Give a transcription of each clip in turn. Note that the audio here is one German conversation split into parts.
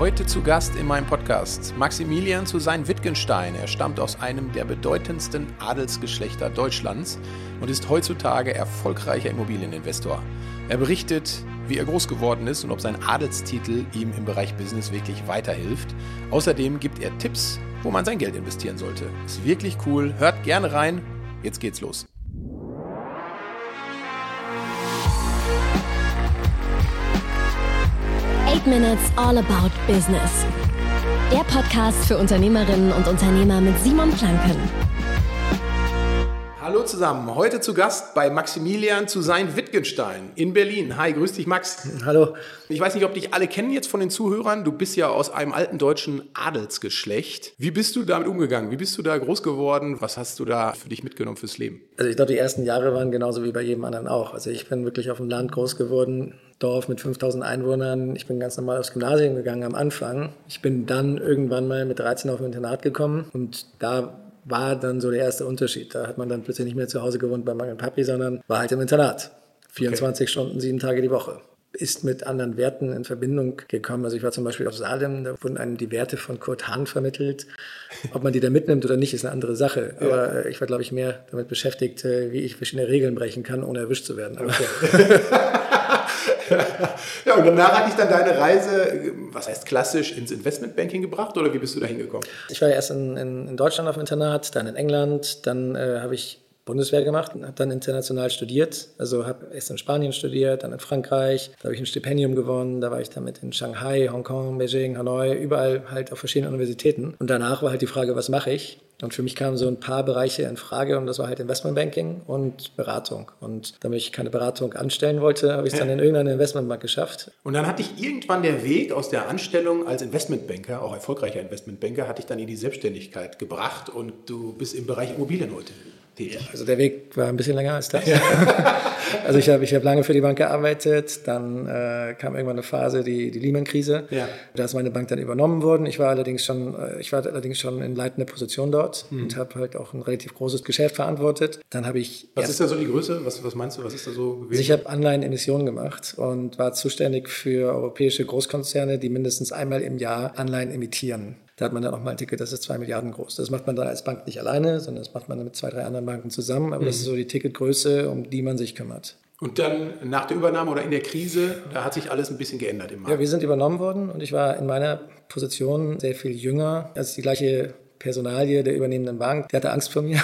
Heute zu Gast in meinem Podcast Maximilian zu sein Wittgenstein. Er stammt aus einem der bedeutendsten Adelsgeschlechter Deutschlands und ist heutzutage erfolgreicher Immobilieninvestor. Er berichtet, wie er groß geworden ist und ob sein Adelstitel ihm im Bereich Business wirklich weiterhilft. Außerdem gibt er Tipps, wo man sein Geld investieren sollte. Ist wirklich cool. Hört gerne rein. Jetzt geht's los. Eight Minutes All About Business. Der Podcast für Unternehmerinnen und Unternehmer mit Simon Planken. Hallo zusammen, heute zu Gast bei Maximilian zu sein Wittgenstein in Berlin. Hi, grüß dich Max. Hallo. Ich weiß nicht, ob dich alle kennen jetzt von den Zuhörern. Du bist ja aus einem alten deutschen Adelsgeschlecht. Wie bist du damit umgegangen? Wie bist du da groß geworden? Was hast du da für dich mitgenommen fürs Leben? Also ich glaube, die ersten Jahre waren genauso wie bei jedem anderen auch. Also ich bin wirklich auf dem Land groß geworden, Dorf mit 5000 Einwohnern. Ich bin ganz normal aufs Gymnasium gegangen am Anfang. Ich bin dann irgendwann mal mit 13 auf ein Internat gekommen und da war dann so der erste Unterschied. Da hat man dann plötzlich nicht mehr zu Hause gewohnt bei Mama und Papi, sondern war halt im Internat. 24 okay. Stunden, sieben Tage die Woche. Ist mit anderen Werten in Verbindung gekommen. Also ich war zum Beispiel auf Salem, da wurden einem die Werte von Kurt Hahn vermittelt. Ob man die da mitnimmt oder nicht, ist eine andere Sache. Ja. Aber ich war, glaube ich, mehr damit beschäftigt, äh, wie ich verschiedene Regeln brechen kann, ohne erwischt zu werden. Okay. ja, und danach hatte ich dann deine Reise, was heißt klassisch, ins Investmentbanking gebracht oder wie bist du da hingekommen? Ich war erst in, in, in Deutschland auf dem Internat, dann in England, dann äh, habe ich Bundeswehr gemacht und habe dann international studiert. Also habe erst in Spanien studiert, dann in Frankreich. Da habe ich ein Stipendium gewonnen. Da war ich damit in Shanghai, Hongkong, Beijing, Hanoi, überall halt auf verschiedenen Universitäten. Und danach war halt die Frage, was mache ich? Und für mich kamen so ein paar Bereiche in Frage und das war halt Investmentbanking und Beratung. Und damit ich keine Beratung anstellen wollte, habe ich es dann in irgendeiner Investmentbank geschafft. Und dann hatte ich irgendwann der Weg aus der Anstellung als Investmentbanker, auch erfolgreicher Investmentbanker, hatte ich dann in die Selbstständigkeit gebracht und du bist im Bereich Immobilien heute tätig. Also der Weg war ein bisschen länger als das. Ja. also ich habe ich hab lange für die Bank gearbeitet, dann äh, kam irgendwann eine Phase, die, die Lehman-Krise. Ja. Da ist meine Bank dann übernommen worden. Ich war allerdings schon, äh, ich war allerdings schon in leitender Position dort mhm. und habe halt auch ein relativ großes Geschäft verantwortet. Dann habe ich. Was ist da so die Größe? Was, was meinst du? Was ist da so gewesen? Ich habe Anleihenemissionen gemacht und war zuständig für europäische Großkonzerne, die mindestens einmal im Jahr Anleihen emittieren. Da hat man dann auch mal ein Ticket, das ist zwei Milliarden groß. Das macht man dann als Bank nicht alleine, sondern das macht man mit zwei, drei anderen Banken zusammen. Aber mhm. das ist so die Ticketgröße, um die man sich kümmert. Und dann nach der Übernahme oder in der Krise, da hat sich alles ein bisschen geändert im Markt. Ja, wir sind übernommen worden und ich war in meiner Position sehr viel jünger als die gleiche Personalie der übernehmenden Bank. Der hatte Angst vor mir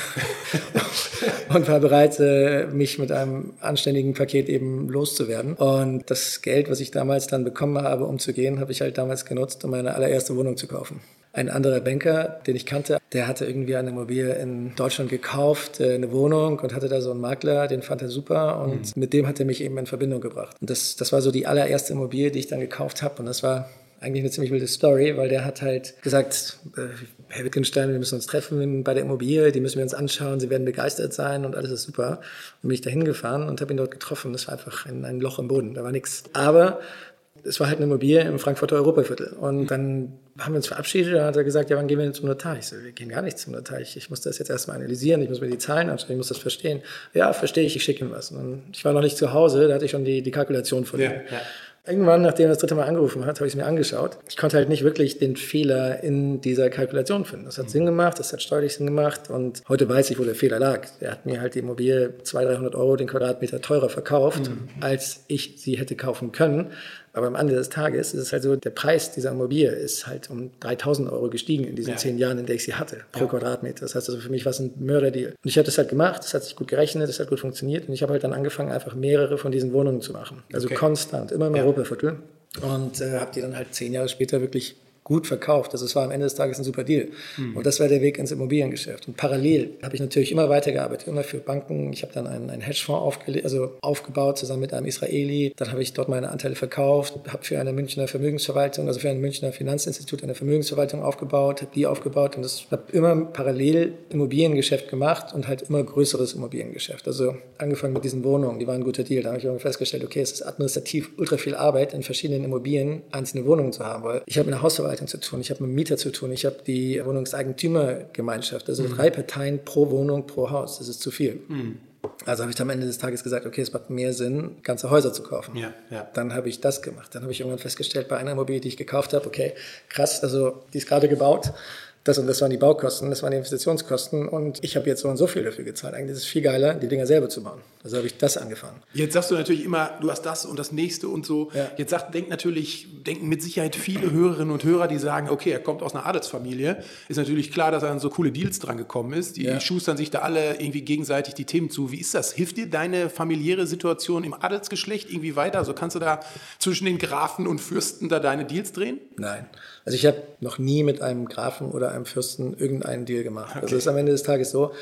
und war bereit, äh, mich mit einem anständigen Paket eben loszuwerden. Und das Geld, was ich damals dann bekommen habe, um zu gehen, habe ich halt damals genutzt, um meine allererste Wohnung zu kaufen. Ein anderer Banker, den ich kannte, der hatte irgendwie eine Immobilie in Deutschland gekauft, äh, eine Wohnung und hatte da so einen Makler, den fand er super und mhm. mit dem hat er mich eben in Verbindung gebracht. Und das, das war so die allererste Immobilie, die ich dann gekauft habe und das war eigentlich eine ziemlich wilde Story, weil der hat halt gesagt, äh, Herr Wittgenstein, wir müssen uns treffen bei der Immobilie, die müssen wir uns anschauen, Sie werden begeistert sein und alles ist super. Und bin ich da hingefahren und habe ihn dort getroffen. Das war einfach ein, ein Loch im Boden, da war nichts. Aber es war halt eine Immobilie im Frankfurter Europaviertel. Und dann haben wir uns verabschiedet und hat er gesagt, ja, wann gehen wir denn zum Notar? Ich so, wir gehen gar nicht zum Notar. Ich, ich muss das jetzt erstmal analysieren, ich muss mir die Zahlen anschauen, ich muss das verstehen. Ja, verstehe ich, ich schicke ihm was. Und ich war noch nicht zu Hause, da hatte ich schon die, die Kalkulation von ihm. Ja, ja. Irgendwann, nachdem er das dritte Mal angerufen hat, habe ich es mir angeschaut. Ich konnte halt nicht wirklich den Fehler in dieser Kalkulation finden. Das hat mhm. Sinn gemacht, das hat steuerlich Sinn gemacht und heute weiß ich, wo der Fehler lag. Er hat mir halt die Immobilie 200, 300 Euro den Quadratmeter teurer verkauft, mhm. als ich sie hätte kaufen können. Aber am Ende des Tages ist es halt so, der Preis dieser Immobilie ist halt um 3000 Euro gestiegen in diesen ja. zehn Jahren, in der ich sie hatte, pro ja. Quadratmeter. Das heißt also, für mich war es ein Mörderdeal. Und ich habe das halt gemacht, das hat sich gut gerechnet, das hat gut funktioniert. Und ich habe halt dann angefangen, einfach mehrere von diesen Wohnungen zu machen. Also okay. konstant, immer im ja. Europaviertel. Und äh, habe die dann halt zehn Jahre später wirklich gut verkauft. Also es war am Ende des Tages ein super Deal. Mhm. Und das war der Weg ins Immobiliengeschäft. Und parallel habe ich natürlich immer weitergearbeitet, immer für Banken. Ich habe dann einen, einen Hedgefonds also aufgebaut, zusammen mit einem Israeli. Dann habe ich dort meine Anteile verkauft, habe für eine Münchner Vermögensverwaltung, also für ein Münchner Finanzinstitut eine Vermögensverwaltung aufgebaut, habe die aufgebaut und das habe immer parallel Immobiliengeschäft gemacht und halt immer größeres Immobiliengeschäft. Also angefangen mit diesen Wohnungen, die waren ein guter Deal. Da habe ich irgendwie festgestellt, okay, es ist administrativ ultra viel Arbeit, in verschiedenen Immobilien einzelne Wohnungen zu haben, weil ich habe eine Hausverwaltung Verwaltung zu tun, ich habe mit Mieter zu tun, ich habe die Wohnungseigentümergemeinschaft, also mhm. drei Parteien pro Wohnung, pro Haus, das ist zu viel. Mhm. Also habe ich am Ende des Tages gesagt, okay, es macht mehr Sinn, ganze Häuser zu kaufen. Ja, ja. Dann habe ich das gemacht. Dann habe ich irgendwann festgestellt, bei einer Immobilie, die ich gekauft habe, okay, krass, also die ist gerade gebaut das und das waren die Baukosten, das waren die Investitionskosten und ich habe jetzt so und so viel dafür gezahlt. Eigentlich ist es viel geiler, die Dinger selber zu bauen. Also habe ich das angefangen. Jetzt sagst du natürlich immer, du hast das und das nächste und so. Ja. Jetzt sagt, denkt natürlich, denken mit Sicherheit viele Hörerinnen und Hörer, die sagen, okay, er kommt aus einer Adelsfamilie. Ist natürlich klar, dass er an so coole Deals dran gekommen ist. Die ja. schustern sich da alle irgendwie gegenseitig die Themen zu. Wie ist das? Hilft dir deine familiäre Situation im Adelsgeschlecht irgendwie weiter? Also kannst du da zwischen den Grafen und Fürsten da deine Deals drehen? Nein. Also ich habe noch nie mit einem Grafen oder einem Fürsten irgendeinen Deal gemacht. Okay. Also es ist am Ende des Tages so,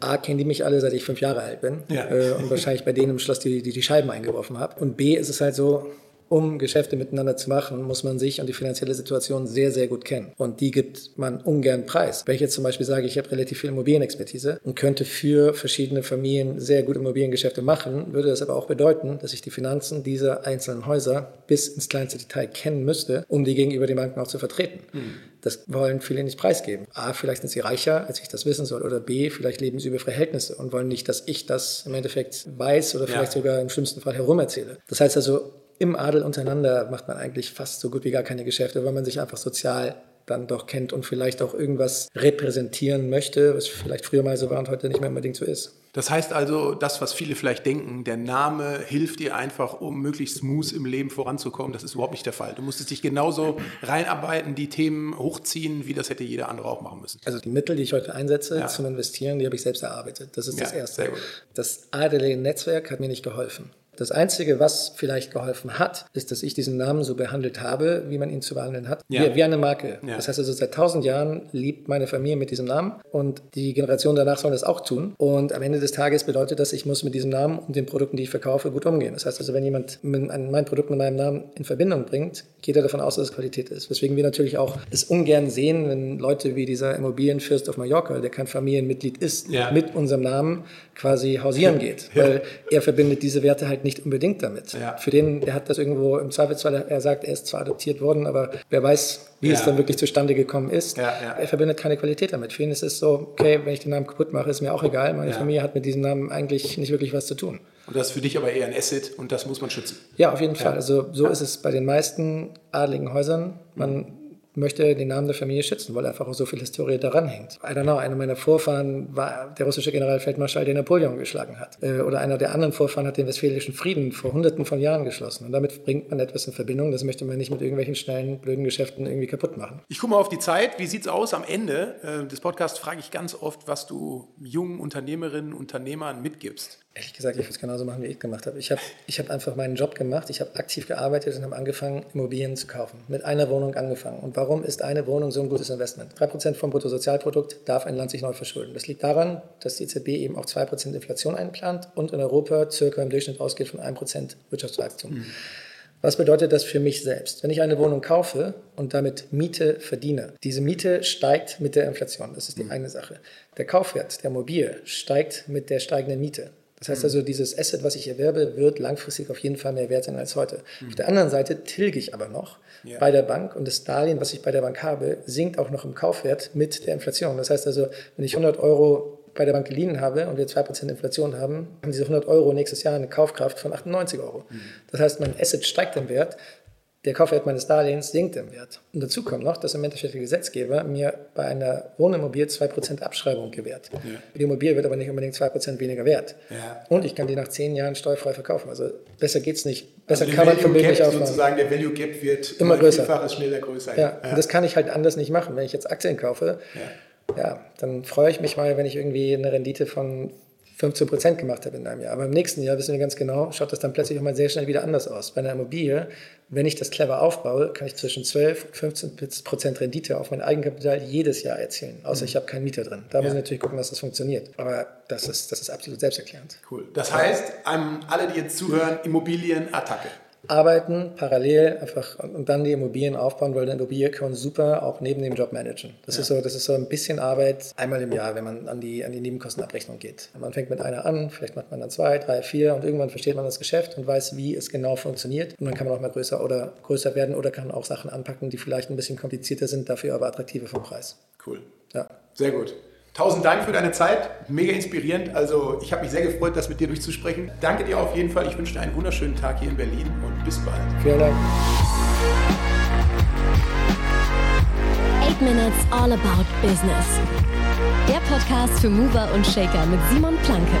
A, kennen die mich alle, seit ich fünf Jahre alt bin ja. äh, und wahrscheinlich bei denen im Schloss die, die, die Scheiben eingeworfen habe. Und B, ist es halt so, um Geschäfte miteinander zu machen, muss man sich und die finanzielle Situation sehr, sehr gut kennen. Und die gibt man ungern preis. Wenn ich jetzt zum Beispiel sage, ich habe relativ viel Immobilienexpertise und könnte für verschiedene Familien sehr gut Immobiliengeschäfte machen, würde das aber auch bedeuten, dass ich die Finanzen dieser einzelnen Häuser bis ins kleinste Detail kennen müsste, um die gegenüber den Banken auch zu vertreten. Mhm. Das wollen viele nicht preisgeben. A, vielleicht sind sie reicher, als ich das wissen soll. Oder B, vielleicht leben sie über Verhältnisse und wollen nicht, dass ich das im Endeffekt weiß oder vielleicht ja. sogar im schlimmsten Fall herumerzähle. Das heißt also, im Adel untereinander macht man eigentlich fast so gut wie gar keine Geschäfte, weil man sich einfach sozial dann doch kennt und vielleicht auch irgendwas repräsentieren möchte, was vielleicht früher mal so war und heute nicht mehr unbedingt so ist. Das heißt also, das, was viele vielleicht denken, der Name hilft dir einfach, um möglichst smooth im Leben voranzukommen. Das ist überhaupt nicht der Fall. Du musstest dich genauso reinarbeiten, die Themen hochziehen, wie das hätte jeder andere auch machen müssen. Also die Mittel, die ich heute einsetze ja. zum Investieren, die habe ich selbst erarbeitet. Das ist ja, das Erste. Das adelige Netzwerk hat mir nicht geholfen. Das Einzige, was vielleicht geholfen hat, ist, dass ich diesen Namen so behandelt habe, wie man ihn zu behandeln hat, ja. wie, wie, eine Marke. Ja. Das heißt also, seit tausend Jahren liebt meine Familie mit diesem Namen und die Generation danach soll das auch tun. Und am Ende des Tages bedeutet das, ich muss mit diesem Namen und den Produkten, die ich verkaufe, gut umgehen. Das heißt also, wenn jemand mein Produkt mit meinem Namen in Verbindung bringt, geht er davon aus, dass es Qualität ist. Weswegen wir natürlich auch es ungern sehen, wenn Leute wie dieser Immobilienfürst auf Mallorca, der kein Familienmitglied ist, ja. mit unserem Namen quasi hausieren geht. Weil er verbindet diese Werte halt nicht unbedingt damit. Ja. Für den, der hat das irgendwo im Zweifelsfall, er sagt, er ist zwar adoptiert worden, aber wer weiß, wie ja. es dann wirklich zustande gekommen ist. Ja, er verbindet keine Qualität damit. Für ihn ist es so, okay, wenn ich den Namen kaputt mache, ist mir auch egal. Meine Familie hat mit diesem Namen eigentlich nicht wirklich was zu tun. Und das ist für dich aber eher ein Asset und das muss man schützen. Ja, auf jeden Fall. Also so ist es bei den meisten adligen Häusern. Man möchte den Namen der Familie schützen, weil einfach auch so viel Historie daran hängt. I don't know, einer meiner Vorfahren war der russische Generalfeldmarschall, der Napoleon geschlagen hat. Äh, oder einer der anderen Vorfahren hat den Westfälischen Frieden vor hunderten von Jahren geschlossen. Und damit bringt man etwas in Verbindung. Das möchte man nicht mit irgendwelchen schnellen, blöden Geschäften irgendwie kaputt machen. Ich gucke mal auf die Zeit. Wie sieht es aus? Am Ende äh, des Podcasts frage ich ganz oft, was du jungen Unternehmerinnen und Unternehmern mitgibst. Ehrlich gesagt, ich würde es genauso machen, wie ich gemacht habe. Ich habe ich hab einfach meinen Job gemacht, ich habe aktiv gearbeitet und habe angefangen, Immobilien zu kaufen. Mit einer Wohnung angefangen. Und warum ist eine Wohnung so ein gutes Investment? 3% vom Bruttosozialprodukt darf ein Land sich neu verschulden. Das liegt daran, dass die EZB eben auch 2% Inflation einplant und in Europa circa im Durchschnitt ausgeht von 1% Wirtschaftswachstum. Mhm. Was bedeutet das für mich selbst? Wenn ich eine Wohnung kaufe und damit Miete verdiene, diese Miete steigt mit der Inflation. Das ist die mhm. eine Sache. Der Kaufwert der Immobilie steigt mit der steigenden Miete. Das heißt also, dieses Asset, was ich erwerbe, wird langfristig auf jeden Fall mehr wert sein als heute. Mhm. Auf der anderen Seite tilge ich aber noch ja. bei der Bank und das Darlehen, was ich bei der Bank habe, sinkt auch noch im Kaufwert mit der Inflation. Das heißt also, wenn ich 100 Euro bei der Bank geliehen habe und wir 2% Inflation haben, haben diese 100 Euro nächstes Jahr eine Kaufkraft von 98 Euro. Mhm. Das heißt, mein Asset steigt im Wert, der Kaufwert meines Darlehens sinkt im Wert. Und dazu kommt noch, dass im Endeffekt der Gesetzgeber mir bei einer Wohnimmobilie 2% Abschreibung gewährt. Ja. Die Immobilie wird aber nicht unbedingt 2% weniger wert. Ja. Und ich kann die nach 10 Jahren steuerfrei verkaufen. Also besser geht es nicht. Besser also kann man vom Bild nicht sozusagen, der Value Gap wird immer größer. Vielfaches schneller größer. Ja. ja. Und das kann ich halt anders nicht machen. Wenn ich jetzt Aktien kaufe, ja, dann freue ich mich mal, wenn ich irgendwie eine Rendite von 15 Prozent gemacht habe in einem Jahr. Aber im nächsten Jahr wissen wir ganz genau, schaut das dann plötzlich auch mal sehr schnell wieder anders aus. Bei einer Immobilie, wenn ich das clever aufbaue, kann ich zwischen 12 und 15 Prozent Rendite auf mein Eigenkapital jedes Jahr erzielen. Außer mhm. ich habe keinen Mieter drin. Da ja. muss ich natürlich gucken, dass das funktioniert. Aber das ist, das ist absolut selbsterklärend. Cool. Das heißt, alle, die jetzt zuhören, Immobilienattacke arbeiten, parallel einfach und dann die Immobilien aufbauen, weil eine Immobilie kann super auch neben dem Job managen. Das, ja. ist so, das ist so ein bisschen Arbeit einmal im Jahr, wenn man an die, an die Nebenkostenabrechnung geht. Man fängt mit einer an, vielleicht macht man dann zwei, drei, vier und irgendwann versteht man das Geschäft und weiß, wie es genau funktioniert. Und dann kann man auch mal größer oder größer werden oder kann auch Sachen anpacken, die vielleicht ein bisschen komplizierter sind, dafür aber attraktiver vom Preis. Cool. Ja. Sehr gut. Tausend Dank für deine Zeit, mega inspirierend. Also ich habe mich sehr gefreut, das mit dir durchzusprechen. Danke dir auf jeden Fall. Ich wünsche dir einen wunderschönen Tag hier in Berlin und bis bald. Vielen Dank. 8 Minutes All About Business. Der Podcast für Mover und Shaker mit Simon Planke.